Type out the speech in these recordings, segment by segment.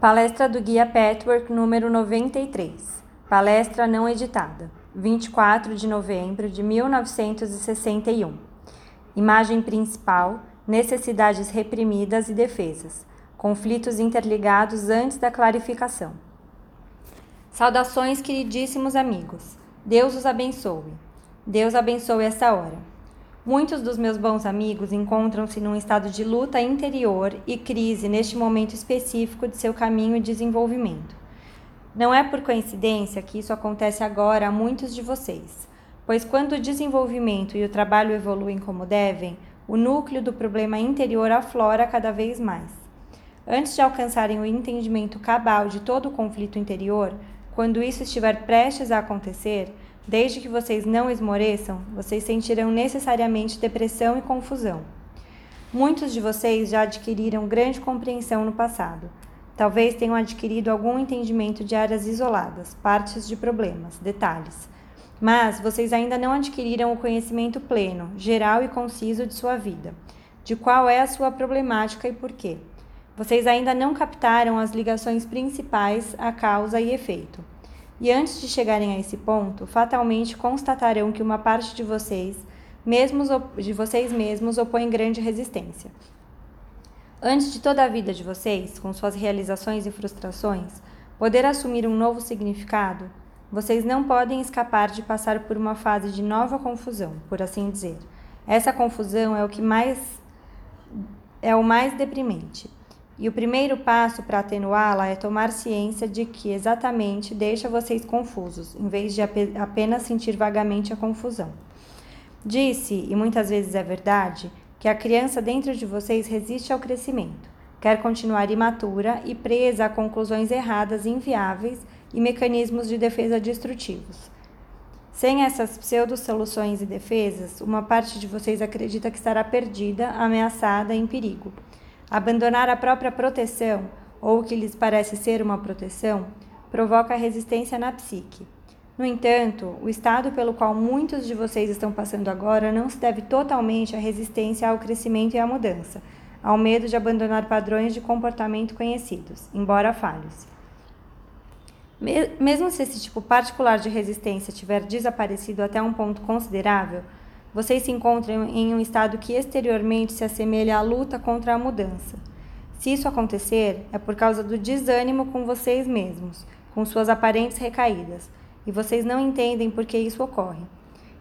Palestra do Guia Patchwork número 93. Palestra não editada. 24 de novembro de 1961. Imagem principal: necessidades reprimidas e defesas. Conflitos interligados antes da clarificação. Saudações, queridíssimos amigos. Deus os abençoe. Deus abençoe essa hora. Muitos dos meus bons amigos encontram-se num estado de luta interior e crise neste momento específico de seu caminho e desenvolvimento. Não é por coincidência que isso acontece agora a muitos de vocês, pois quando o desenvolvimento e o trabalho evoluem como devem, o núcleo do problema interior aflora cada vez mais. Antes de alcançarem o entendimento cabal de todo o conflito interior, quando isso estiver prestes a acontecer, Desde que vocês não esmoreçam, vocês sentirão necessariamente depressão e confusão. Muitos de vocês já adquiriram grande compreensão no passado. Talvez tenham adquirido algum entendimento de áreas isoladas, partes de problemas, detalhes. Mas vocês ainda não adquiriram o conhecimento pleno, geral e conciso de sua vida, de qual é a sua problemática e por quê. Vocês ainda não captaram as ligações principais a causa e efeito. E antes de chegarem a esse ponto, fatalmente constatarão que uma parte de vocês, mesmos de vocês mesmos, opõe grande resistência. Antes de toda a vida de vocês, com suas realizações e frustrações, poder assumir um novo significado, vocês não podem escapar de passar por uma fase de nova confusão, por assim dizer. Essa confusão é o que mais é o mais deprimente. E o primeiro passo para atenuá-la é tomar ciência de que exatamente deixa vocês confusos, em vez de apenas sentir vagamente a confusão. Disse, e muitas vezes é verdade, que a criança dentro de vocês resiste ao crescimento, quer continuar imatura e presa a conclusões erradas inviáveis e mecanismos de defesa destrutivos. Sem essas pseudo-soluções e defesas, uma parte de vocês acredita que estará perdida, ameaçada e em perigo. Abandonar a própria proteção, ou o que lhes parece ser uma proteção, provoca resistência na psique. No entanto, o estado pelo qual muitos de vocês estão passando agora não se deve totalmente à resistência ao crescimento e à mudança, ao medo de abandonar padrões de comportamento conhecidos, embora falhos. Mesmo se esse tipo particular de resistência tiver desaparecido até um ponto considerável, vocês se encontram em um estado que exteriormente se assemelha à luta contra a mudança. Se isso acontecer, é por causa do desânimo com vocês mesmos, com suas aparentes recaídas, e vocês não entendem por que isso ocorre.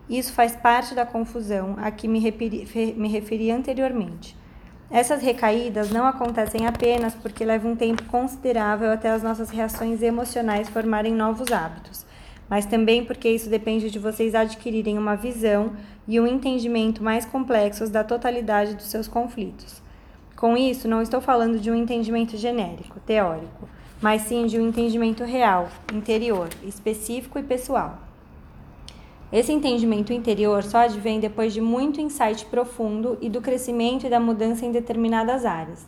Isso faz parte da confusão a que me referi, me referi anteriormente. Essas recaídas não acontecem apenas porque leva um tempo considerável até as nossas reações emocionais formarem novos hábitos, mas também porque isso depende de vocês adquirirem uma visão e um entendimento mais complexos da totalidade dos seus conflitos. Com isso, não estou falando de um entendimento genérico, teórico, mas sim de um entendimento real, interior, específico e pessoal. Esse entendimento interior só advém depois de muito insight profundo e do crescimento e da mudança em determinadas áreas.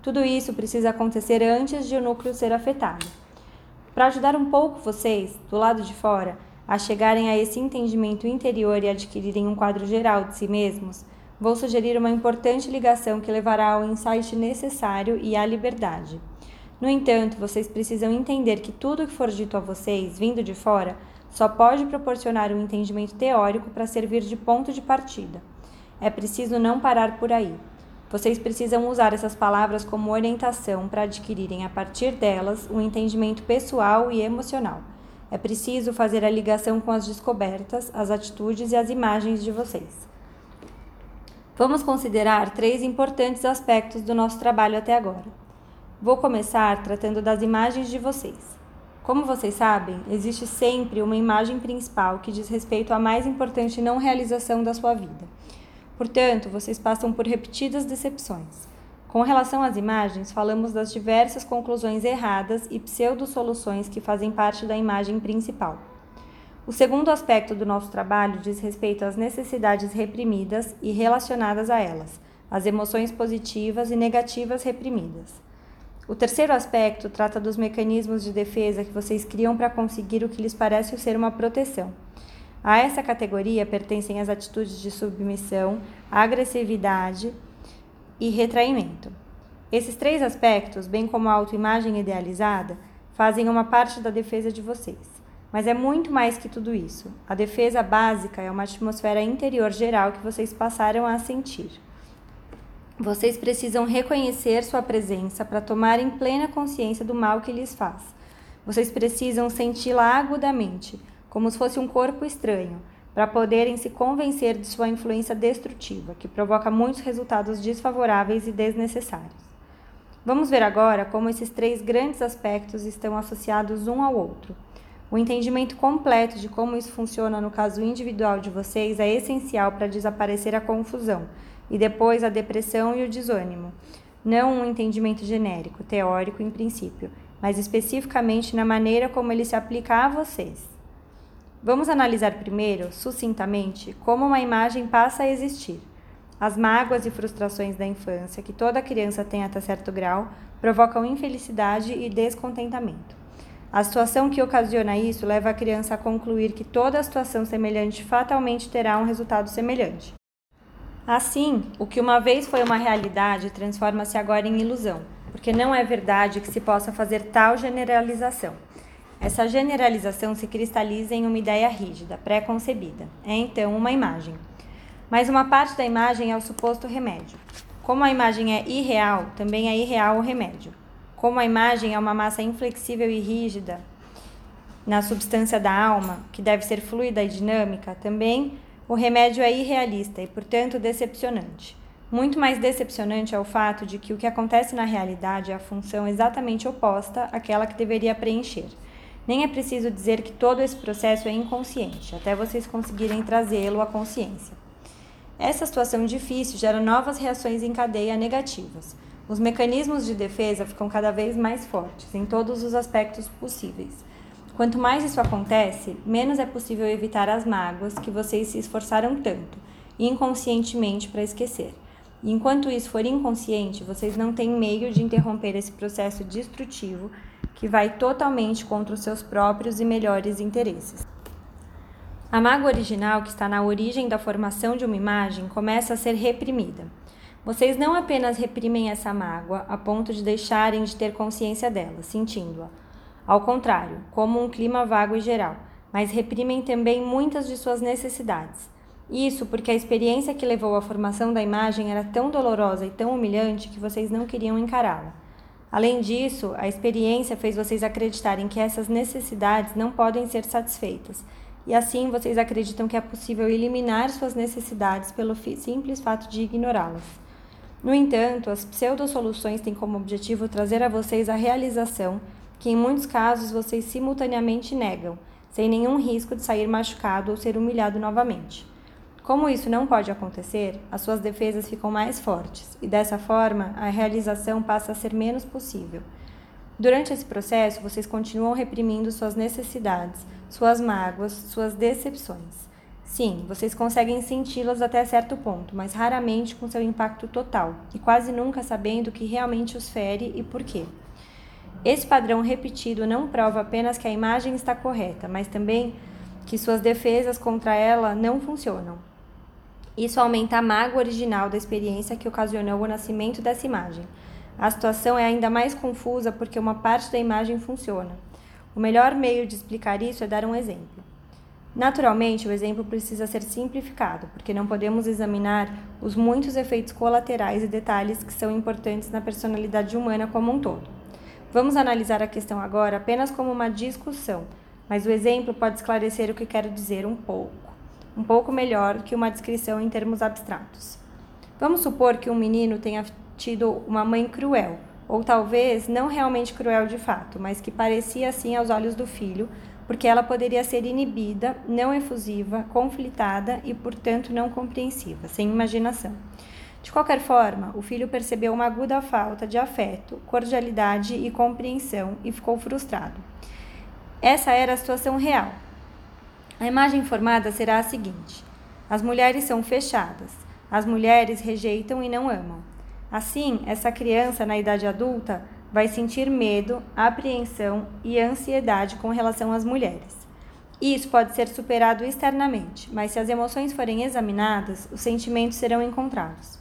Tudo isso precisa acontecer antes de o núcleo ser afetado. Para ajudar um pouco vocês, do lado de fora, a chegarem a esse entendimento interior e adquirirem um quadro geral de si mesmos, vou sugerir uma importante ligação que levará ao insight necessário e à liberdade. No entanto, vocês precisam entender que tudo que for dito a vocês, vindo de fora, só pode proporcionar um entendimento teórico para servir de ponto de partida. É preciso não parar por aí. Vocês precisam usar essas palavras como orientação para adquirirem a partir delas um entendimento pessoal e emocional. É preciso fazer a ligação com as descobertas, as atitudes e as imagens de vocês. Vamos considerar três importantes aspectos do nosso trabalho até agora. Vou começar tratando das imagens de vocês. Como vocês sabem, existe sempre uma imagem principal que diz respeito à mais importante não realização da sua vida. Portanto, vocês passam por repetidas decepções. Com relação às imagens, falamos das diversas conclusões erradas e pseudo-soluções que fazem parte da imagem principal. O segundo aspecto do nosso trabalho diz respeito às necessidades reprimidas e relacionadas a elas, as emoções positivas e negativas reprimidas. O terceiro aspecto trata dos mecanismos de defesa que vocês criam para conseguir o que lhes parece ser uma proteção. A essa categoria pertencem as atitudes de submissão, agressividade e retraimento. Esses três aspectos, bem como a autoimagem idealizada, fazem uma parte da defesa de vocês. Mas é muito mais que tudo isso. A defesa básica é uma atmosfera interior geral que vocês passaram a sentir. Vocês precisam reconhecer sua presença para tomarem plena consciência do mal que lhes faz. Vocês precisam senti-la agudamente, como se fosse um corpo estranho, para poderem se convencer de sua influência destrutiva, que provoca muitos resultados desfavoráveis e desnecessários. Vamos ver agora como esses três grandes aspectos estão associados um ao outro. O entendimento completo de como isso funciona no caso individual de vocês é essencial para desaparecer a confusão e depois a depressão e o desânimo. Não um entendimento genérico, teórico em princípio, mas especificamente na maneira como ele se aplica a vocês. Vamos analisar primeiro, sucintamente, como uma imagem passa a existir. As mágoas e frustrações da infância, que toda criança tem até certo grau, provocam infelicidade e descontentamento. A situação que ocasiona isso leva a criança a concluir que toda situação semelhante fatalmente terá um resultado semelhante. Assim, o que uma vez foi uma realidade transforma-se agora em ilusão, porque não é verdade que se possa fazer tal generalização. Essa generalização se cristaliza em uma ideia rígida, pré-concebida. É então uma imagem. Mas uma parte da imagem é o suposto remédio. Como a imagem é irreal, também é irreal o remédio. Como a imagem é uma massa inflexível e rígida na substância da alma, que deve ser fluida e dinâmica, também o remédio é irrealista e, portanto, decepcionante. Muito mais decepcionante é o fato de que o que acontece na realidade é a função exatamente oposta àquela que deveria preencher. Nem é preciso dizer que todo esse processo é inconsciente, até vocês conseguirem trazê-lo à consciência. Essa situação difícil gera novas reações em cadeia negativas. Os mecanismos de defesa ficam cada vez mais fortes em todos os aspectos possíveis. Quanto mais isso acontece, menos é possível evitar as mágoas que vocês se esforçaram tanto, inconscientemente, para esquecer. E enquanto isso for inconsciente, vocês não têm meio de interromper esse processo destrutivo que vai totalmente contra os seus próprios e melhores interesses. A mágoa original, que está na origem da formação de uma imagem, começa a ser reprimida. Vocês não apenas reprimem essa mágoa a ponto de deixarem de ter consciência dela, sentindo-a. Ao contrário, como um clima vago e geral, mas reprimem também muitas de suas necessidades. Isso porque a experiência que levou à formação da imagem era tão dolorosa e tão humilhante que vocês não queriam encará-la. Além disso, a experiência fez vocês acreditarem que essas necessidades não podem ser satisfeitas, e assim vocês acreditam que é possível eliminar suas necessidades pelo simples fato de ignorá-las. No entanto, as pseudo-soluções têm como objetivo trazer a vocês a realização que, em muitos casos, vocês simultaneamente negam, sem nenhum risco de sair machucado ou ser humilhado novamente. Como isso não pode acontecer, as suas defesas ficam mais fortes e, dessa forma, a realização passa a ser menos possível. Durante esse processo, vocês continuam reprimindo suas necessidades, suas mágoas, suas decepções. Sim, vocês conseguem senti-las até certo ponto, mas raramente com seu impacto total e quase nunca sabendo o que realmente os fere e por quê. Esse padrão repetido não prova apenas que a imagem está correta, mas também que suas defesas contra ela não funcionam. Isso aumenta a mágoa original da experiência que ocasionou o nascimento dessa imagem. A situação é ainda mais confusa porque uma parte da imagem funciona. O melhor meio de explicar isso é dar um exemplo. Naturalmente, o exemplo precisa ser simplificado, porque não podemos examinar os muitos efeitos colaterais e detalhes que são importantes na personalidade humana como um todo. Vamos analisar a questão agora apenas como uma discussão, mas o exemplo pode esclarecer o que quero dizer um pouco, um pouco melhor que uma descrição em termos abstratos. Vamos supor que um menino tenha tido uma mãe cruel, ou talvez não realmente cruel de fato, mas que parecia assim aos olhos do filho, porque ela poderia ser inibida, não efusiva, conflitada e, portanto, não compreensiva, sem imaginação. De qualquer forma, o filho percebeu uma aguda falta de afeto, cordialidade e compreensão e ficou frustrado. Essa era a situação real. A imagem formada será a seguinte: as mulheres são fechadas, as mulheres rejeitam e não amam. Assim, essa criança na idade adulta vai sentir medo, apreensão e ansiedade com relação às mulheres. Isso pode ser superado externamente, mas se as emoções forem examinadas, os sentimentos serão encontrados.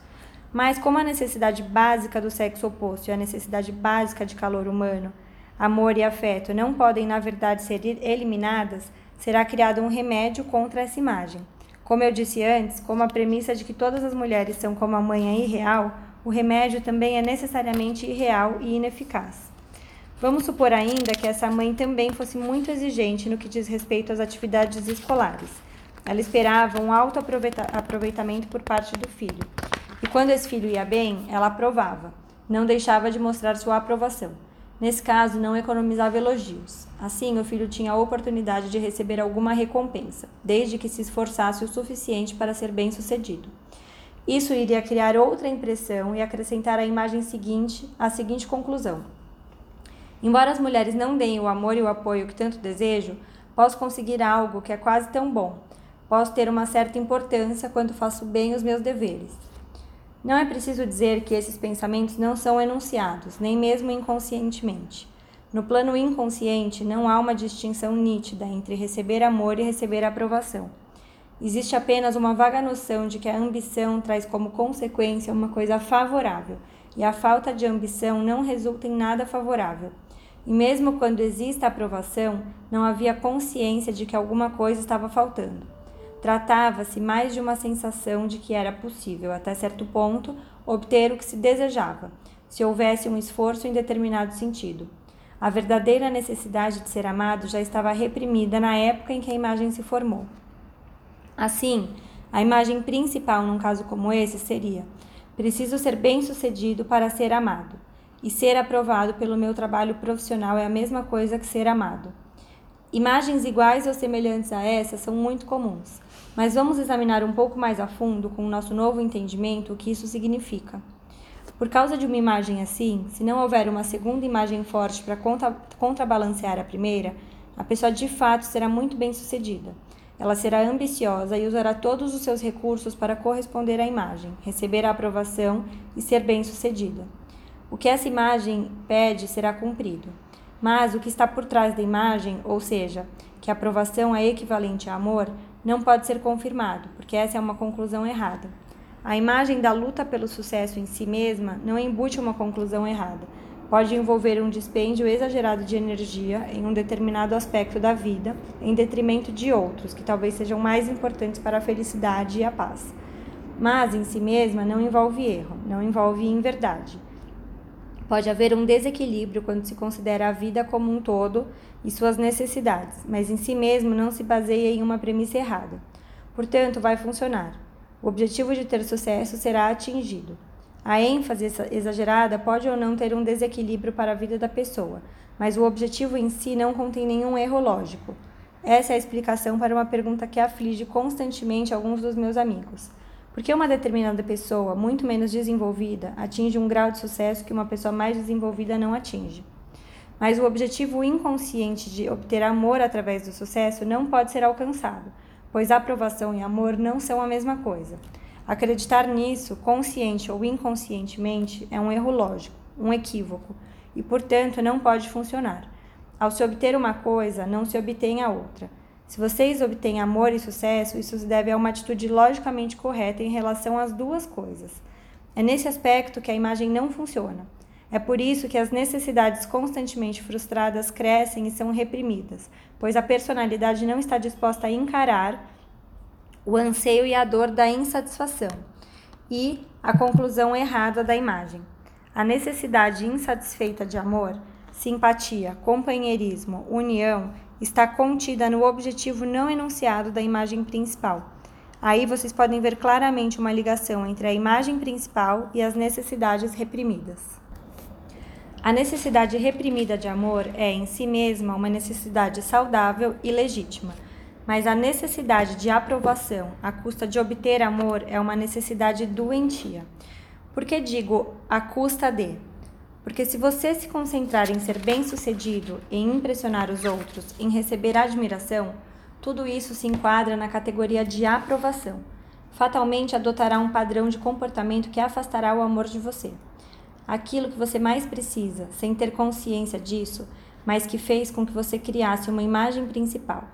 Mas como a necessidade básica do sexo oposto e a necessidade básica de calor humano, amor e afeto não podem, na verdade, ser eliminadas, será criado um remédio contra essa imagem. Como eu disse antes, como a premissa de que todas as mulheres são como a mãe é irreal, o remédio também é necessariamente irreal e ineficaz. Vamos supor ainda que essa mãe também fosse muito exigente no que diz respeito às atividades escolares. Ela esperava um alto aproveitamento por parte do filho. E quando esse filho ia bem, ela aprovava, não deixava de mostrar sua aprovação. Nesse caso, não economizava elogios. Assim, o filho tinha a oportunidade de receber alguma recompensa, desde que se esforçasse o suficiente para ser bem-sucedido. Isso iria criar outra impressão e acrescentar a imagem seguinte à seguinte conclusão: Embora as mulheres não deem o amor e o apoio que tanto desejo, posso conseguir algo que é quase tão bom. Posso ter uma certa importância quando faço bem os meus deveres. Não é preciso dizer que esses pensamentos não são enunciados, nem mesmo inconscientemente. No plano inconsciente, não há uma distinção nítida entre receber amor e receber aprovação. Existe apenas uma vaga noção de que a ambição traz como consequência uma coisa favorável, e a falta de ambição não resulta em nada favorável. E mesmo quando exista aprovação, não havia consciência de que alguma coisa estava faltando. Tratava-se mais de uma sensação de que era possível, até certo ponto, obter o que se desejava, se houvesse um esforço em determinado sentido. A verdadeira necessidade de ser amado já estava reprimida na época em que a imagem se formou. Assim, a imagem principal num caso como esse seria: preciso ser bem-sucedido para ser amado, e ser aprovado pelo meu trabalho profissional é a mesma coisa que ser amado. Imagens iguais ou semelhantes a essa são muito comuns, mas vamos examinar um pouco mais a fundo, com o nosso novo entendimento, o que isso significa. Por causa de uma imagem assim, se não houver uma segunda imagem forte para contra contrabalancear a primeira, a pessoa de fato será muito bem sucedida. Ela será ambiciosa e usará todos os seus recursos para corresponder à imagem, receber a aprovação e ser bem-sucedida. O que essa imagem pede será cumprido. Mas o que está por trás da imagem, ou seja, que a aprovação é equivalente a amor, não pode ser confirmado, porque essa é uma conclusão errada. A imagem da luta pelo sucesso em si mesma não embute uma conclusão errada, pode envolver um dispêndio exagerado de energia em um determinado aspecto da vida, em detrimento de outros, que talvez sejam mais importantes para a felicidade e a paz. Mas, em si mesma, não envolve erro, não envolve inverdade. Pode haver um desequilíbrio quando se considera a vida como um todo e suas necessidades, mas em si mesmo não se baseia em uma premissa errada. Portanto, vai funcionar. O objetivo de ter sucesso será atingido. A ênfase exagerada pode ou não ter um desequilíbrio para a vida da pessoa, mas o objetivo em si não contém nenhum erro lógico. Essa é a explicação para uma pergunta que aflige constantemente alguns dos meus amigos. Por que uma determinada pessoa, muito menos desenvolvida, atinge um grau de sucesso que uma pessoa mais desenvolvida não atinge? Mas o objetivo inconsciente de obter amor através do sucesso não pode ser alcançado, pois aprovação e amor não são a mesma coisa. Acreditar nisso, consciente ou inconscientemente, é um erro lógico, um equívoco, e portanto não pode funcionar. Ao se obter uma coisa, não se obtém a outra. Se vocês obtêm amor e sucesso, isso se deve a uma atitude logicamente correta em relação às duas coisas. É nesse aspecto que a imagem não funciona. É por isso que as necessidades constantemente frustradas crescem e são reprimidas, pois a personalidade não está disposta a encarar o anseio e a dor da insatisfação e a conclusão errada da imagem. A necessidade insatisfeita de amor, simpatia, companheirismo, união está contida no objetivo não enunciado da imagem principal. Aí vocês podem ver claramente uma ligação entre a imagem principal e as necessidades reprimidas. A necessidade reprimida de amor é, em si mesma, uma necessidade saudável e legítima mas a necessidade de aprovação à custa de obter amor é uma necessidade doentia. Por que digo à custa de? Porque se você se concentrar em ser bem-sucedido, em impressionar os outros, em receber admiração, tudo isso se enquadra na categoria de aprovação. Fatalmente adotará um padrão de comportamento que afastará o amor de você. Aquilo que você mais precisa, sem ter consciência disso, mas que fez com que você criasse uma imagem principal,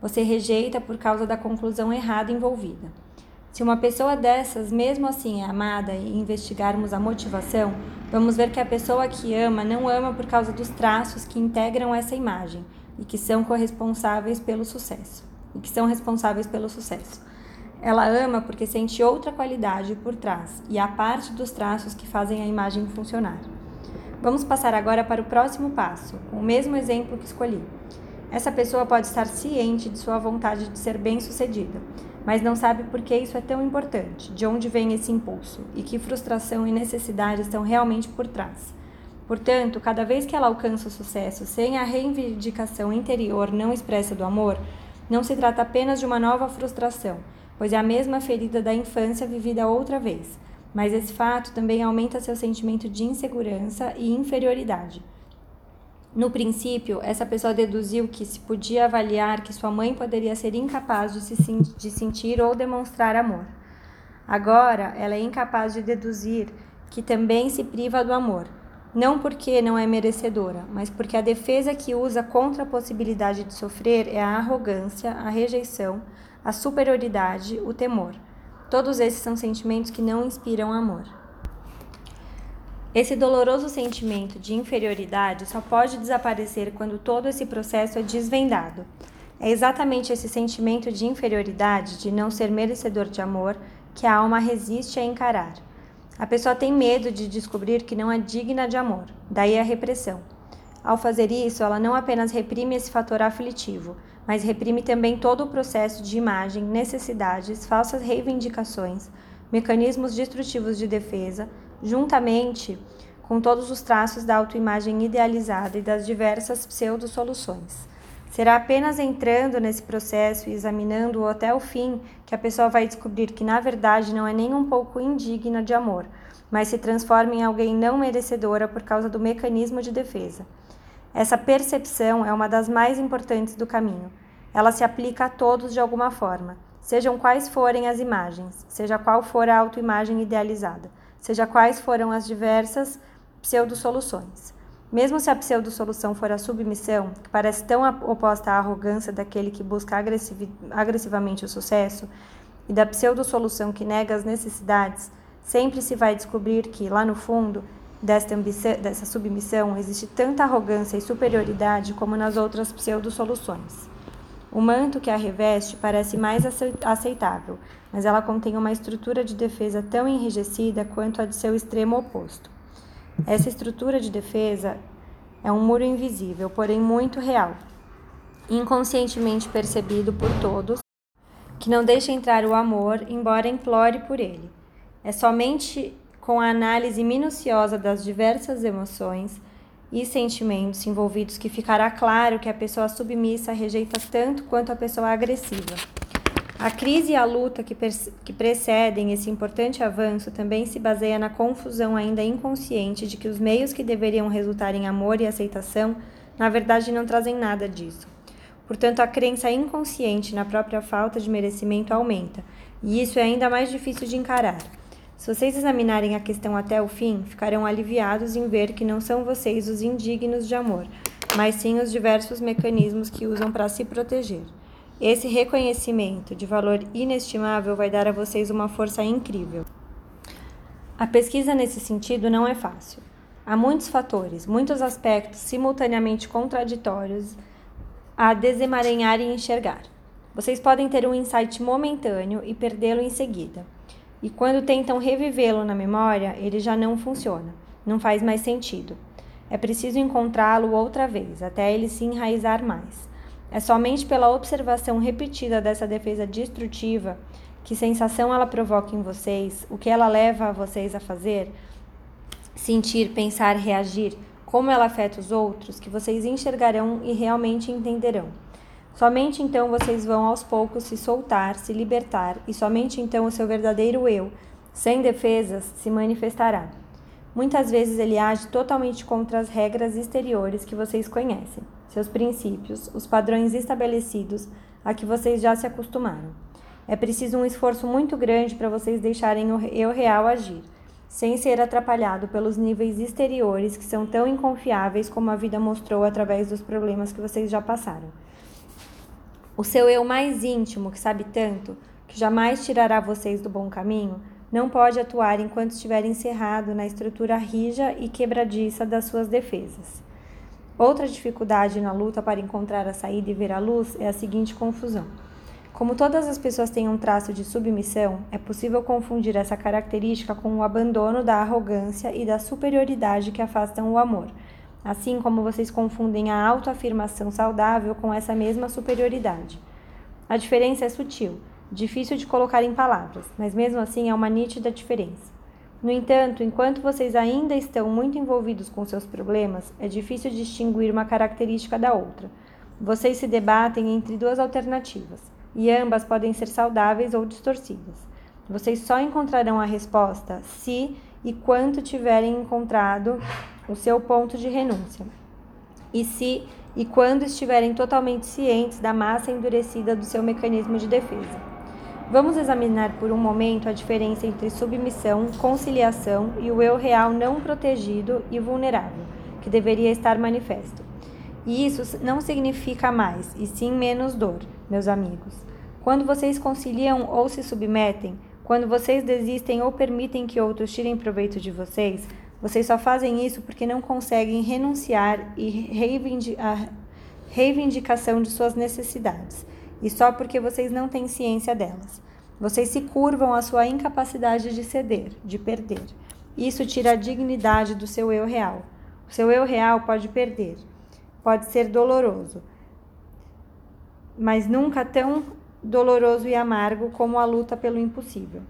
você rejeita por causa da conclusão errada envolvida. Se uma pessoa dessas, mesmo assim, é amada e investigarmos a motivação, vamos ver que a pessoa que ama não ama por causa dos traços que integram essa imagem e que são corresponsáveis pelo sucesso. E que são responsáveis pelo sucesso. Ela ama porque sente outra qualidade por trás e a parte dos traços que fazem a imagem funcionar. Vamos passar agora para o próximo passo, com o mesmo exemplo que escolhi. Essa pessoa pode estar ciente de sua vontade de ser bem-sucedida, mas não sabe por que isso é tão importante, de onde vem esse impulso e que frustração e necessidade estão realmente por trás. Portanto, cada vez que ela alcança o sucesso sem a reivindicação interior não expressa do amor, não se trata apenas de uma nova frustração, pois é a mesma ferida da infância vivida outra vez. Mas esse fato também aumenta seu sentimento de insegurança e inferioridade. No princípio, essa pessoa deduziu que se podia avaliar que sua mãe poderia ser incapaz de, se, de sentir ou demonstrar amor. Agora, ela é incapaz de deduzir que também se priva do amor, não porque não é merecedora, mas porque a defesa que usa contra a possibilidade de sofrer é a arrogância, a rejeição, a superioridade, o temor. Todos esses são sentimentos que não inspiram amor. Esse doloroso sentimento de inferioridade só pode desaparecer quando todo esse processo é desvendado. É exatamente esse sentimento de inferioridade, de não ser merecedor de amor, que a alma resiste a encarar. A pessoa tem medo de descobrir que não é digna de amor, daí a repressão. Ao fazer isso, ela não apenas reprime esse fator aflitivo, mas reprime também todo o processo de imagem, necessidades, falsas reivindicações, mecanismos destrutivos de defesa, juntamente com todos os traços da autoimagem idealizada e das diversas pseudo-soluções. Será apenas entrando nesse processo e examinando-o até o fim que a pessoa vai descobrir que, na verdade, não é nem um pouco indigna de amor, mas se transforma em alguém não merecedora por causa do mecanismo de defesa. Essa percepção é uma das mais importantes do caminho. Ela se aplica a todos de alguma forma, sejam quais forem as imagens, seja qual for a autoimagem idealizada seja quais foram as diversas pseudo-soluções. Mesmo se a pseudo-solução for a submissão, que parece tão oposta à arrogância daquele que busca agressiv agressivamente o sucesso, e da pseudo-solução que nega as necessidades, sempre se vai descobrir que, lá no fundo, desta dessa submissão existe tanta arrogância e superioridade como nas outras pseudo-soluções. O manto que a reveste parece mais aceitável, mas ela contém uma estrutura de defesa tão enrijecida quanto a de seu extremo oposto. Essa estrutura de defesa é um muro invisível, porém muito real, inconscientemente percebido por todos, que não deixa entrar o amor, embora implore por ele. É somente com a análise minuciosa das diversas emoções e sentimentos envolvidos que ficará claro que a pessoa submissa rejeita tanto quanto a pessoa agressiva. A crise e a luta que, que precedem esse importante avanço também se baseia na confusão ainda inconsciente de que os meios que deveriam resultar em amor e aceitação, na verdade, não trazem nada disso. Portanto, a crença inconsciente na própria falta de merecimento aumenta, e isso é ainda mais difícil de encarar. Se vocês examinarem a questão até o fim, ficarão aliviados em ver que não são vocês os indignos de amor, mas sim os diversos mecanismos que usam para se proteger. Esse reconhecimento de valor inestimável vai dar a vocês uma força incrível. A pesquisa nesse sentido não é fácil. Há muitos fatores, muitos aspectos simultaneamente contraditórios a desemaranhar e enxergar. Vocês podem ter um insight momentâneo e perdê-lo em seguida. E quando tentam revivê-lo na memória, ele já não funciona, não faz mais sentido. É preciso encontrá-lo outra vez, até ele se enraizar mais. É somente pela observação repetida dessa defesa destrutiva que sensação ela provoca em vocês, o que ela leva vocês a fazer, sentir, pensar, reagir, como ela afeta os outros, que vocês enxergarão e realmente entenderão. Somente então vocês vão aos poucos se soltar, se libertar, e somente então o seu verdadeiro eu, sem defesas, se manifestará. Muitas vezes ele age totalmente contra as regras exteriores que vocês conhecem seus princípios, os padrões estabelecidos a que vocês já se acostumaram. É preciso um esforço muito grande para vocês deixarem o eu real agir, sem ser atrapalhado pelos níveis exteriores que são tão inconfiáveis como a vida mostrou através dos problemas que vocês já passaram. O seu eu mais íntimo, que sabe tanto, que jamais tirará vocês do bom caminho, não pode atuar enquanto estiver encerrado na estrutura rija e quebradiça das suas defesas. Outra dificuldade na luta para encontrar a saída e ver a luz é a seguinte confusão. Como todas as pessoas têm um traço de submissão, é possível confundir essa característica com o abandono da arrogância e da superioridade que afastam o amor, assim como vocês confundem a autoafirmação saudável com essa mesma superioridade. A diferença é sutil, difícil de colocar em palavras, mas mesmo assim é uma nítida diferença. No entanto, enquanto vocês ainda estão muito envolvidos com seus problemas, é difícil distinguir uma característica da outra. Vocês se debatem entre duas alternativas e ambas podem ser saudáveis ou distorcidas. Vocês só encontrarão a resposta se e quando tiverem encontrado o seu ponto de renúncia, e se e quando estiverem totalmente cientes da massa endurecida do seu mecanismo de defesa. Vamos examinar por um momento a diferença entre submissão, conciliação e o eu real não protegido e vulnerável, que deveria estar manifesto. E isso não significa mais, e sim menos dor, meus amigos. Quando vocês conciliam ou se submetem, quando vocês desistem ou permitem que outros tirem proveito de vocês, vocês só fazem isso porque não conseguem renunciar e reivindicar reivindicação de suas necessidades, e só porque vocês não têm ciência delas. Vocês se curvam à sua incapacidade de ceder, de perder. Isso tira a dignidade do seu eu real. O seu eu real pode perder, pode ser doloroso, mas nunca tão doloroso e amargo como a luta pelo impossível.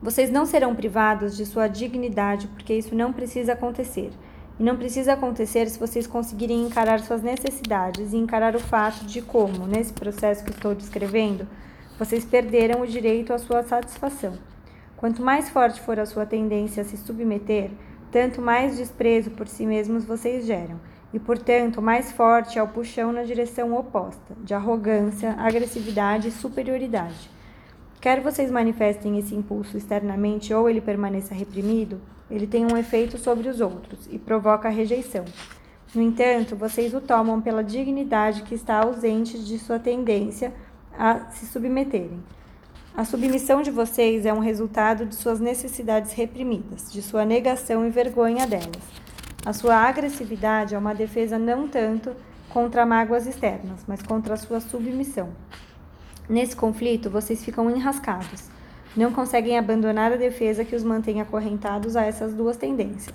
Vocês não serão privados de sua dignidade porque isso não precisa acontecer. E não precisa acontecer se vocês conseguirem encarar suas necessidades e encarar o fato de como, nesse processo que estou descrevendo, vocês perderam o direito à sua satisfação. Quanto mais forte for a sua tendência a se submeter, tanto mais desprezo por si mesmos vocês geram e, portanto, mais forte é o puxão na direção oposta, de arrogância, agressividade e superioridade. Quer vocês manifestem esse impulso externamente ou ele permaneça reprimido, ele tem um efeito sobre os outros e provoca rejeição. No entanto, vocês o tomam pela dignidade que está ausente de sua tendência a se submeterem. A submissão de vocês é um resultado de suas necessidades reprimidas, de sua negação e vergonha delas. A sua agressividade é uma defesa não tanto contra mágoas externas, mas contra a sua submissão. Nesse conflito, vocês ficam enrascados. Não conseguem abandonar a defesa que os mantém acorrentados a essas duas tendências.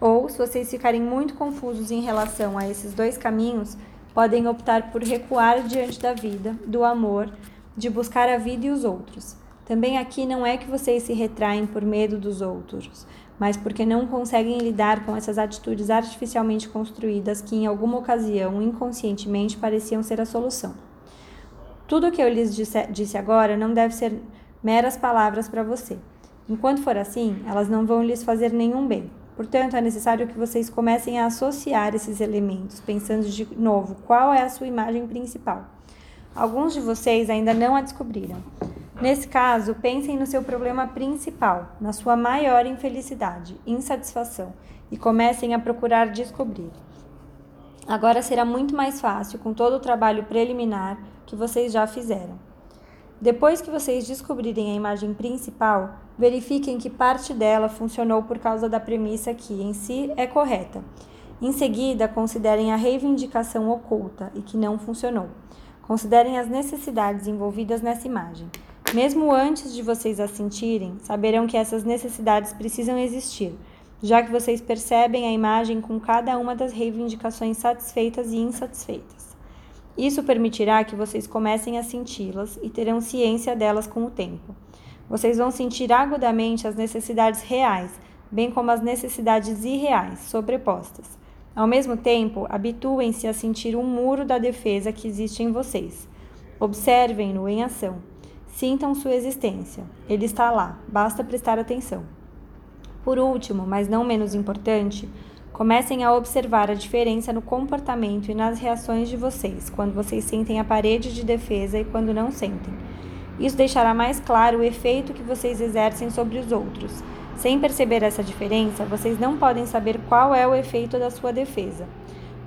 Ou, se vocês ficarem muito confusos em relação a esses dois caminhos, podem optar por recuar diante da vida, do amor, de buscar a vida e os outros. Também aqui não é que vocês se retraem por medo dos outros, mas porque não conseguem lidar com essas atitudes artificialmente construídas que, em alguma ocasião, inconscientemente pareciam ser a solução. Tudo o que eu lhes disse, disse agora não deve ser meras palavras para você. Enquanto for assim, elas não vão lhes fazer nenhum bem. Portanto, é necessário que vocês comecem a associar esses elementos, pensando de novo qual é a sua imagem principal. Alguns de vocês ainda não a descobriram. Nesse caso, pensem no seu problema principal, na sua maior infelicidade, insatisfação, e comecem a procurar descobrir. Agora será muito mais fácil com todo o trabalho preliminar que vocês já fizeram. Depois que vocês descobrirem a imagem principal, verifiquem que parte dela funcionou por causa da premissa que, em si, é correta. Em seguida, considerem a reivindicação oculta e que não funcionou. Considerem as necessidades envolvidas nessa imagem. Mesmo antes de vocês a sentirem, saberão que essas necessidades precisam existir, já que vocês percebem a imagem com cada uma das reivindicações satisfeitas e insatisfeitas. Isso permitirá que vocês comecem a senti-las e terão ciência delas com o tempo. Vocês vão sentir agudamente as necessidades reais, bem como as necessidades irreais, sobrepostas. Ao mesmo tempo, habituem-se a sentir um muro da defesa que existe em vocês. Observem-no em ação. Sintam sua existência. Ele está lá, basta prestar atenção. Por último, mas não menos importante, comecem a observar a diferença no comportamento e nas reações de vocês quando vocês sentem a parede de defesa e quando não sentem. Isso deixará mais claro o efeito que vocês exercem sobre os outros. Sem perceber essa diferença, vocês não podem saber qual é o efeito da sua defesa.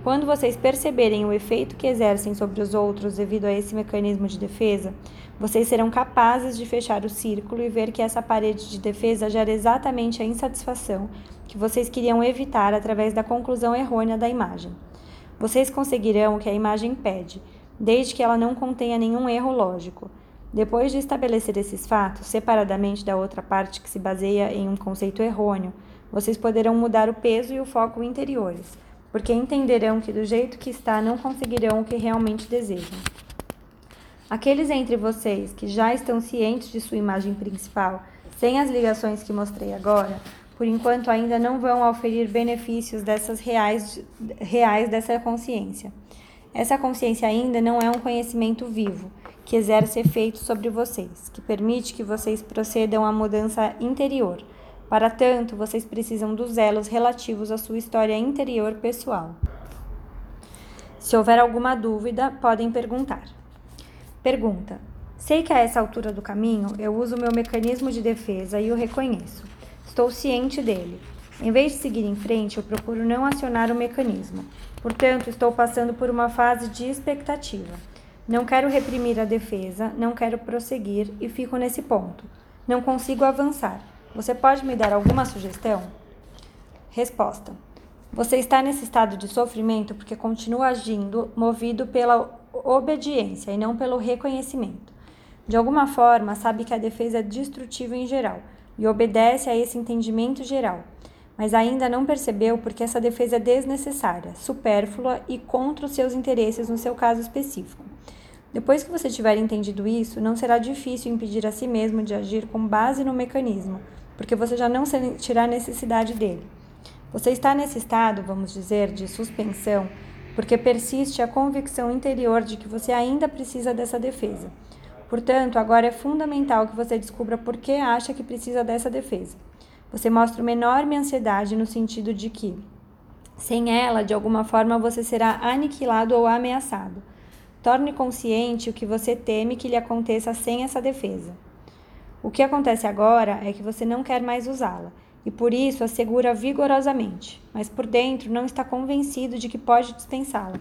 Quando vocês perceberem o efeito que exercem sobre os outros devido a esse mecanismo de defesa, vocês serão capazes de fechar o círculo e ver que essa parede de defesa gera exatamente a insatisfação que vocês queriam evitar através da conclusão errônea da imagem. Vocês conseguirão o que a imagem pede, desde que ela não contenha nenhum erro lógico. Depois de estabelecer esses fatos, separadamente da outra parte que se baseia em um conceito errôneo, vocês poderão mudar o peso e o foco interiores, porque entenderão que do jeito que está não conseguirão o que realmente desejam. Aqueles entre vocês que já estão cientes de sua imagem principal, sem as ligações que mostrei agora, por enquanto ainda não vão oferir benefícios dessas reais, reais dessa consciência. Essa consciência ainda não é um conhecimento vivo, que exerce efeito sobre vocês, que permite que vocês procedam à mudança interior. Para tanto, vocês precisam dos elos relativos à sua história interior pessoal. Se houver alguma dúvida, podem perguntar. Pergunta: Sei que a essa altura do caminho eu uso meu mecanismo de defesa e o reconheço. Estou ciente dele. Em vez de seguir em frente, eu procuro não acionar o mecanismo. Portanto, estou passando por uma fase de expectativa. Não quero reprimir a defesa, não quero prosseguir e fico nesse ponto. Não consigo avançar. Você pode me dar alguma sugestão? Resposta: Você está nesse estado de sofrimento porque continua agindo movido pela obediência e não pelo reconhecimento. De alguma forma, sabe que a defesa é destrutiva em geral e obedece a esse entendimento geral, mas ainda não percebeu porque essa defesa é desnecessária, supérflua e contra os seus interesses no seu caso específico. Depois que você tiver entendido isso, não será difícil impedir a si mesmo de agir com base no mecanismo, porque você já não sentirá necessidade dele. Você está nesse estado, vamos dizer, de suspensão, porque persiste a convicção interior de que você ainda precisa dessa defesa. Portanto, agora é fundamental que você descubra por que acha que precisa dessa defesa. Você mostra uma enorme ansiedade no sentido de que, sem ela, de alguma forma você será aniquilado ou ameaçado. Torne consciente o que você teme que lhe aconteça sem essa defesa. O que acontece agora é que você não quer mais usá-la e por isso a segura vigorosamente, mas por dentro não está convencido de que pode dispensá-la.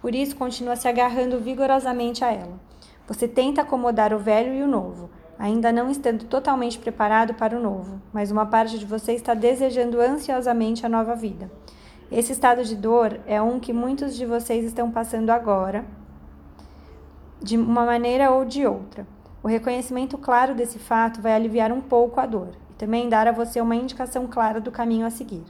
Por isso continua se agarrando vigorosamente a ela. Você tenta acomodar o velho e o novo, ainda não estando totalmente preparado para o novo, mas uma parte de você está desejando ansiosamente a nova vida. Esse estado de dor é um que muitos de vocês estão passando agora de uma maneira ou de outra. O reconhecimento claro desse fato vai aliviar um pouco a dor e também dar a você uma indicação clara do caminho a seguir.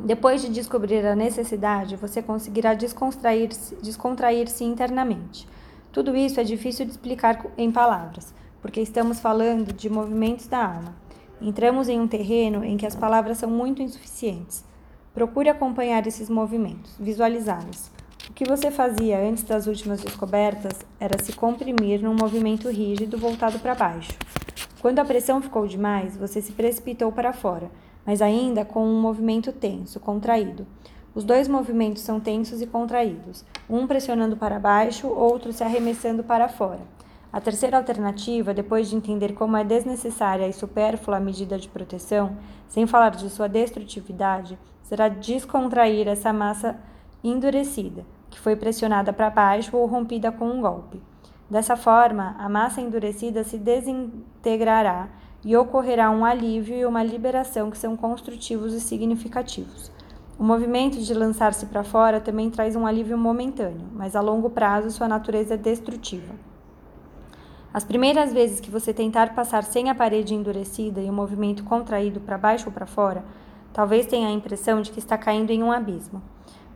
Depois de descobrir a necessidade, você conseguirá descontrair-se descontrair internamente. Tudo isso é difícil de explicar em palavras, porque estamos falando de movimentos da alma. Entramos em um terreno em que as palavras são muito insuficientes. Procure acompanhar esses movimentos, visualizá-los. O que você fazia antes das últimas descobertas era se comprimir num movimento rígido voltado para baixo. Quando a pressão ficou demais, você se precipitou para fora, mas ainda com um movimento tenso, contraído. Os dois movimentos são tensos e contraídos, um pressionando para baixo, outro se arremessando para fora. A terceira alternativa, depois de entender como é desnecessária e supérflua a medida de proteção, sem falar de sua destrutividade, será descontrair essa massa endurecida, que foi pressionada para baixo ou rompida com um golpe. Dessa forma, a massa endurecida se desintegrará e ocorrerá um alívio e uma liberação que são construtivos e significativos. O movimento de lançar-se para fora também traz um alívio momentâneo, mas a longo prazo sua natureza é destrutiva. As primeiras vezes que você tentar passar sem a parede endurecida e o movimento contraído para baixo ou para fora, talvez tenha a impressão de que está caindo em um abismo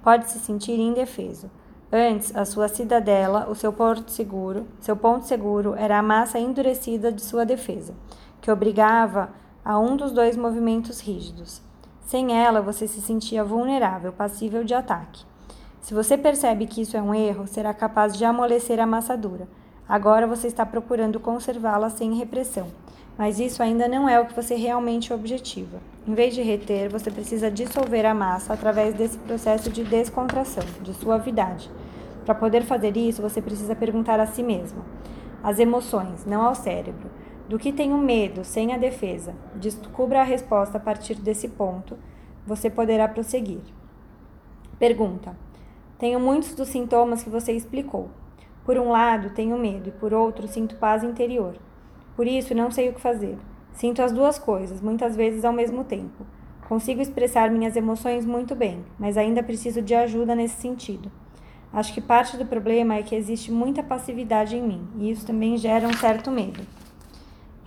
pode se sentir indefeso. Antes, a sua cidadela, o seu porto seguro, seu ponto seguro era a massa endurecida de sua defesa, que obrigava a um dos dois movimentos rígidos. Sem ela, você se sentia vulnerável, passível de ataque. Se você percebe que isso é um erro, será capaz de amolecer a massa dura. Agora você está procurando conservá-la sem repressão mas isso ainda não é o que você realmente objetiva. Em vez de reter, você precisa dissolver a massa através desse processo de descontração, de suavidade. Para poder fazer isso, você precisa perguntar a si mesmo, as emoções, não ao cérebro, do que tenho medo sem a defesa. Descubra a resposta a partir desse ponto, você poderá prosseguir. Pergunta: Tenho muitos dos sintomas que você explicou. Por um lado, tenho medo e por outro, sinto paz interior. Por isso, não sei o que fazer. Sinto as duas coisas, muitas vezes ao mesmo tempo. Consigo expressar minhas emoções muito bem, mas ainda preciso de ajuda nesse sentido. Acho que parte do problema é que existe muita passividade em mim, e isso também gera um certo medo.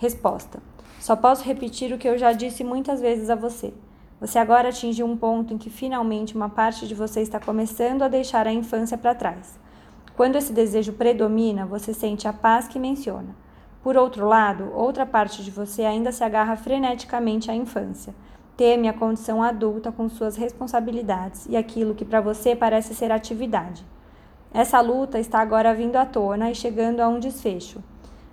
Resposta: Só posso repetir o que eu já disse muitas vezes a você. Você agora atingiu um ponto em que finalmente uma parte de você está começando a deixar a infância para trás. Quando esse desejo predomina, você sente a paz que menciona. Por outro lado, outra parte de você ainda se agarra freneticamente à infância. Teme a condição adulta com suas responsabilidades e aquilo que para você parece ser atividade. Essa luta está agora vindo à tona e chegando a um desfecho.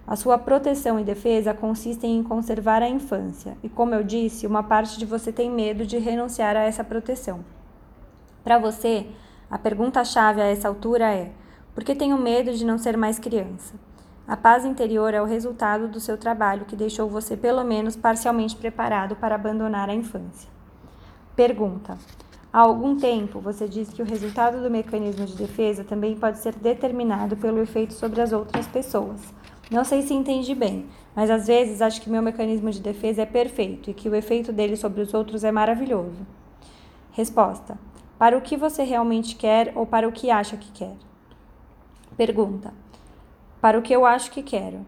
A sua proteção e defesa consistem em conservar a infância, e como eu disse, uma parte de você tem medo de renunciar a essa proteção. Para você, a pergunta-chave a essa altura é: por que tenho medo de não ser mais criança? A paz interior é o resultado do seu trabalho que deixou você pelo menos parcialmente preparado para abandonar a infância. Pergunta: Há algum tempo você diz que o resultado do mecanismo de defesa também pode ser determinado pelo efeito sobre as outras pessoas. Não sei se entendi bem, mas às vezes acho que meu mecanismo de defesa é perfeito e que o efeito dele sobre os outros é maravilhoso. Resposta: Para o que você realmente quer ou para o que acha que quer? Pergunta: para o que eu acho que quero.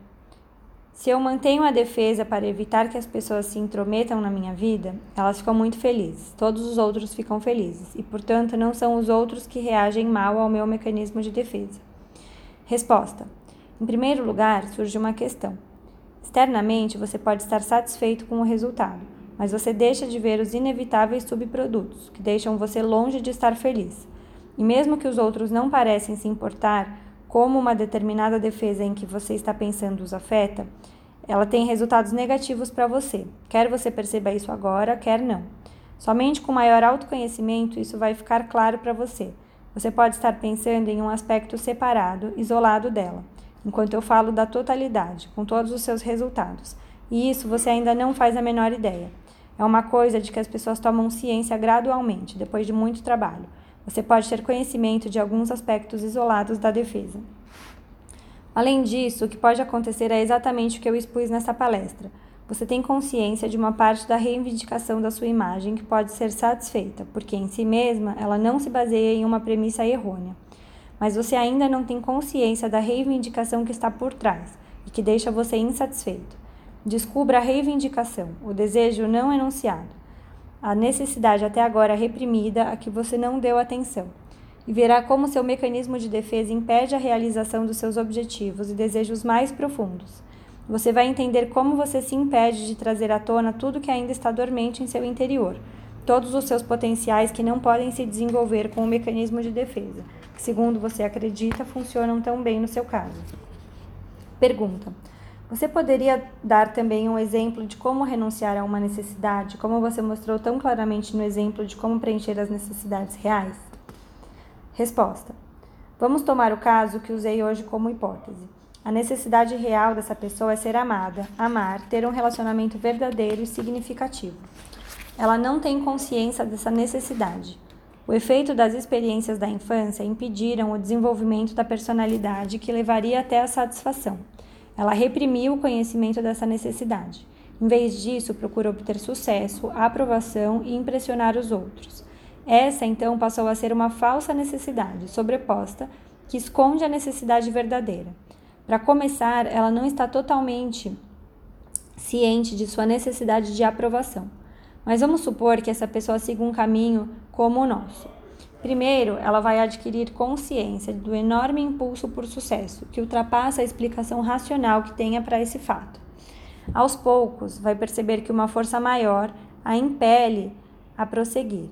Se eu mantenho a defesa para evitar que as pessoas se intrometam na minha vida, elas ficam muito felizes, todos os outros ficam felizes, e portanto não são os outros que reagem mal ao meu mecanismo de defesa. Resposta: Em primeiro lugar, surge uma questão. Externamente, você pode estar satisfeito com o resultado, mas você deixa de ver os inevitáveis subprodutos, que deixam você longe de estar feliz. E mesmo que os outros não parecem se importar, como uma determinada defesa em que você está pensando os afeta, ela tem resultados negativos para você. Quer você perceba isso agora, quer não. Somente com maior autoconhecimento isso vai ficar claro para você. Você pode estar pensando em um aspecto separado, isolado dela, enquanto eu falo da totalidade, com todos os seus resultados. E isso você ainda não faz a menor ideia. É uma coisa de que as pessoas tomam ciência gradualmente, depois de muito trabalho. Você pode ter conhecimento de alguns aspectos isolados da defesa. Além disso, o que pode acontecer é exatamente o que eu expus nessa palestra. Você tem consciência de uma parte da reivindicação da sua imagem que pode ser satisfeita, porque em si mesma ela não se baseia em uma premissa errônea. Mas você ainda não tem consciência da reivindicação que está por trás e que deixa você insatisfeito. Descubra a reivindicação, o desejo não enunciado a necessidade até agora reprimida a que você não deu atenção, e verá como seu mecanismo de defesa impede a realização dos seus objetivos e desejos mais profundos. Você vai entender como você se impede de trazer à tona tudo que ainda está dormente em seu interior, todos os seus potenciais que não podem se desenvolver com o mecanismo de defesa, que, segundo você acredita, funcionam tão bem no seu caso. Pergunta: você poderia dar também um exemplo de como renunciar a uma necessidade, como você mostrou tão claramente no exemplo de como preencher as necessidades reais? Resposta: Vamos tomar o caso que usei hoje como hipótese. A necessidade real dessa pessoa é ser amada, amar, ter um relacionamento verdadeiro e significativo. Ela não tem consciência dessa necessidade. O efeito das experiências da infância impediram o desenvolvimento da personalidade que levaria até a satisfação. Ela reprimiu o conhecimento dessa necessidade. Em vez disso, procura obter sucesso, aprovação e impressionar os outros. Essa, então, passou a ser uma falsa necessidade, sobreposta, que esconde a necessidade verdadeira. Para começar, ela não está totalmente ciente de sua necessidade de aprovação. Mas vamos supor que essa pessoa siga um caminho como o nosso. Primeiro, ela vai adquirir consciência do enorme impulso por sucesso, que ultrapassa a explicação racional que tenha para esse fato. Aos poucos, vai perceber que uma força maior a impele a prosseguir.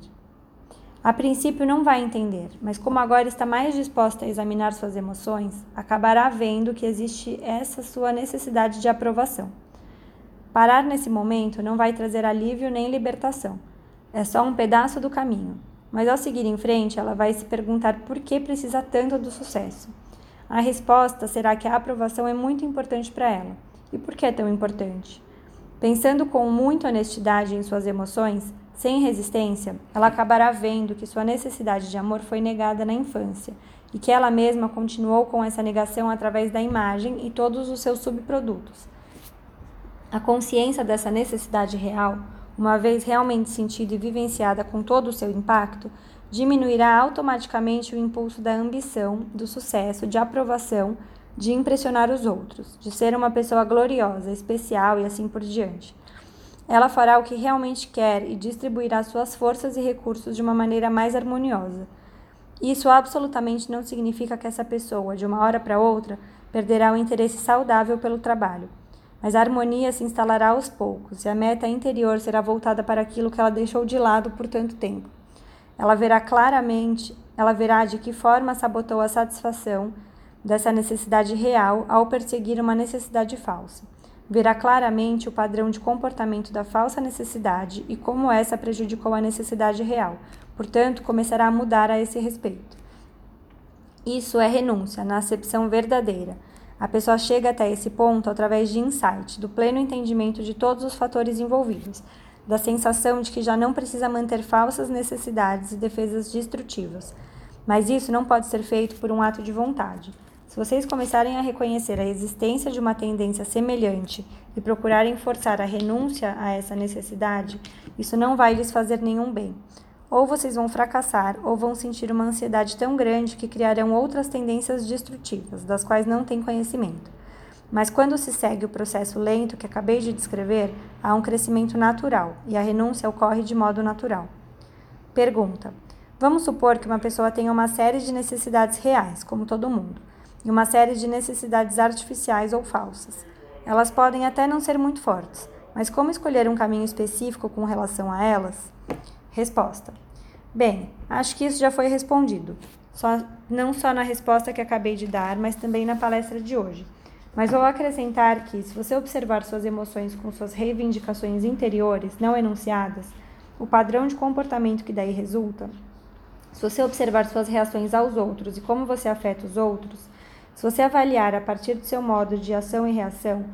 A princípio não vai entender, mas como agora está mais disposta a examinar suas emoções, acabará vendo que existe essa sua necessidade de aprovação. Parar nesse momento não vai trazer alívio nem libertação. É só um pedaço do caminho. Mas ao seguir em frente, ela vai se perguntar por que precisa tanto do sucesso. A resposta será que a aprovação é muito importante para ela. E por que é tão importante? Pensando com muita honestidade em suas emoções, Sem resistência, ela acabará vendo que sua necessidade de amor foi negada na infância e que ela mesma continuou com essa negação através da imagem e todos os seus subprodutos. A consciência dessa necessidade real, uma vez realmente sentida e vivenciada com todo o seu impacto, diminuirá automaticamente o impulso da ambição, do sucesso, de aprovação, de impressionar os outros, de ser uma pessoa gloriosa, especial e assim por diante. Ela fará o que realmente quer e distribuirá suas forças e recursos de uma maneira mais harmoniosa. Isso absolutamente não significa que essa pessoa, de uma hora para outra, perderá o interesse saudável pelo trabalho. Mas a harmonia se instalará aos poucos e a meta interior será voltada para aquilo que ela deixou de lado por tanto tempo. Ela verá claramente, ela verá de que forma sabotou a satisfação dessa necessidade real ao perseguir uma necessidade falsa verá claramente o padrão de comportamento da falsa necessidade e como essa prejudicou a necessidade real. Portanto, começará a mudar a esse respeito. Isso é renúncia, na acepção verdadeira. A pessoa chega até esse ponto através de insight, do pleno entendimento de todos os fatores envolvidos, da sensação de que já não precisa manter falsas necessidades e defesas destrutivas. Mas isso não pode ser feito por um ato de vontade. Se vocês começarem a reconhecer a existência de uma tendência semelhante e procurarem forçar a renúncia a essa necessidade, isso não vai lhes fazer nenhum bem. Ou vocês vão fracassar, ou vão sentir uma ansiedade tão grande que criarão outras tendências destrutivas, das quais não têm conhecimento. Mas quando se segue o processo lento que acabei de descrever, há um crescimento natural e a renúncia ocorre de modo natural. Pergunta: Vamos supor que uma pessoa tenha uma série de necessidades reais, como todo mundo e uma série de necessidades artificiais ou falsas. Elas podem até não ser muito fortes, mas como escolher um caminho específico com relação a elas? Resposta: Bem, acho que isso já foi respondido, só, não só na resposta que acabei de dar, mas também na palestra de hoje. Mas vou acrescentar que, se você observar suas emoções com suas reivindicações interiores não enunciadas, o padrão de comportamento que daí resulta, se você observar suas reações aos outros e como você afeta os outros, se você avaliar a partir do seu modo de ação e reação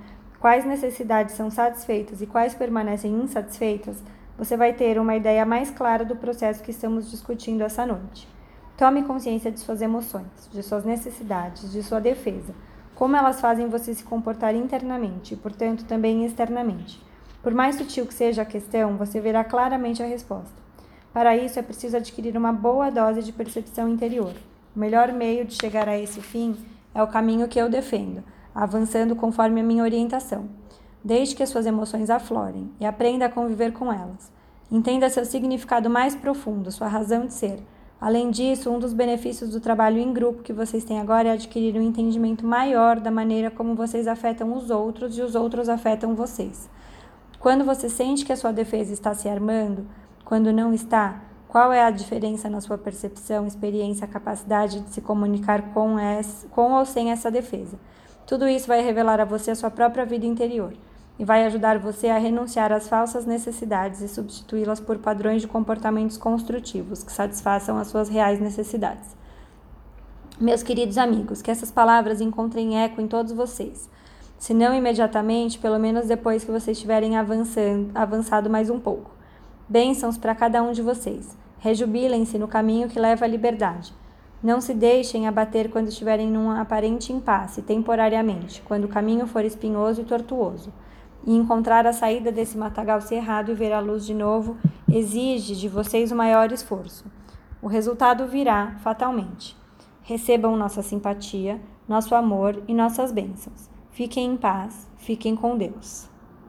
quais necessidades são satisfeitas e quais permanecem insatisfeitas, você vai ter uma ideia mais clara do processo que estamos discutindo essa noite. Tome consciência de suas emoções, de suas necessidades, de sua defesa, como elas fazem você se comportar internamente e, portanto, também externamente. Por mais sutil que seja a questão, você verá claramente a resposta. Para isso, é preciso adquirir uma boa dose de percepção interior. O melhor meio de chegar a esse fim é o caminho que eu defendo, avançando conforme a minha orientação. Desde que as suas emoções aflorem e aprenda a conviver com elas. Entenda seu significado mais profundo, sua razão de ser. Além disso, um dos benefícios do trabalho em grupo que vocês têm agora é adquirir um entendimento maior da maneira como vocês afetam os outros e os outros afetam vocês. Quando você sente que a sua defesa está se armando, quando não está, qual é a diferença na sua percepção, experiência, capacidade de se comunicar com, essa, com ou sem essa defesa? Tudo isso vai revelar a você a sua própria vida interior e vai ajudar você a renunciar às falsas necessidades e substituí-las por padrões de comportamentos construtivos que satisfaçam as suas reais necessidades. Meus queridos amigos, que essas palavras encontrem eco em todos vocês. Se não imediatamente, pelo menos depois que vocês estiverem avançando, avançado mais um pouco. Bênçãos para cada um de vocês. Rejubilem-se no caminho que leva à liberdade. Não se deixem abater quando estiverem num aparente impasse, temporariamente, quando o caminho for espinhoso e tortuoso. E encontrar a saída desse matagal cerrado e ver a luz de novo exige de vocês o maior esforço. O resultado virá fatalmente. Recebam nossa simpatia, nosso amor e nossas bênçãos. Fiquem em paz, fiquem com Deus.